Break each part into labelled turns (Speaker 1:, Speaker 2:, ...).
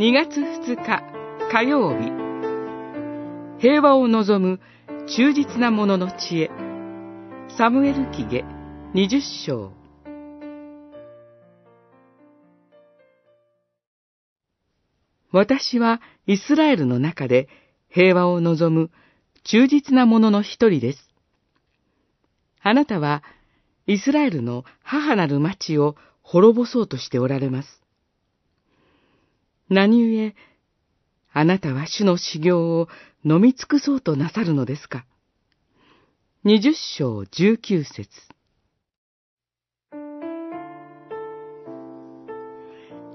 Speaker 1: 2月2日火曜日平和を望む忠実な者の知恵サムエル記下20章私はイスラエルの中で平和を望む忠実な者の一人です。あなたはイスラエルの母なる町を滅ぼそうとしておられます。何故、あなたは主の修行を飲み尽くそうとなさるのですか？二十章十九節。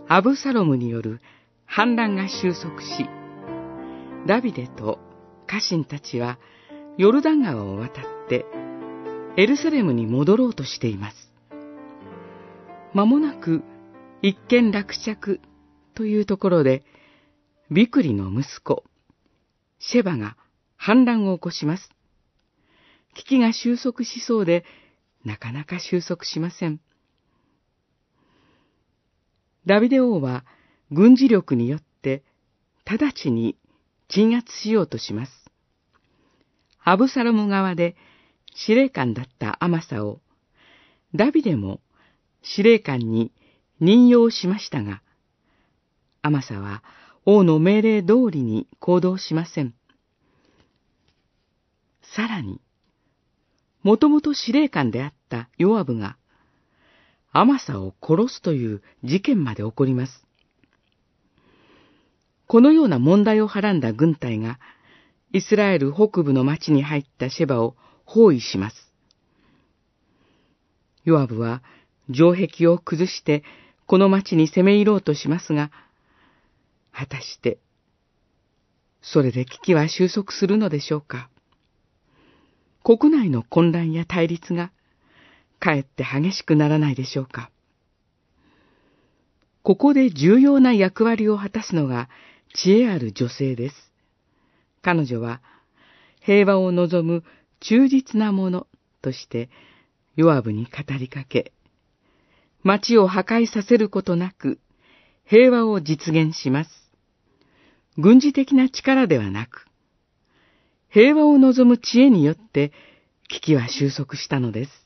Speaker 1: アブサロムによる反乱が収束し、ダビデと家臣たちはヨルダン川を渡ってエルサレムに戻ろうとしています。間もなく一見落着。というところで、ビクリの息子、シェバが反乱を起こします。危機が収束しそうで、なかなか収束しません。ダビデ王は軍事力によって直ちに鎮圧しようとします。アブサロム側で司令官だったアマサを、ダビデも司令官に任用しましたが、アマサは王の命令通りに行動しません。さらに、もともと司令官であったヨアブが、アマサを殺すという事件まで起こります。このような問題をはらんだ軍隊が、イスラエル北部の町に入ったシェバを包囲します。ヨアブは城壁を崩してこの町に攻め入ろうとしますが、果たして、それで危機は収束するのでしょうか？国内の混乱や対立が、かえって激しくならないでしょうか？ここで重要な役割を果たすのが知恵ある女性です。彼女は平和を望む忠実なものとしてヨアブに語りかけ、町を破壊させることなく平和を実現します。軍事的な力ではなく、平和を望む知恵によって危機は収束したのです。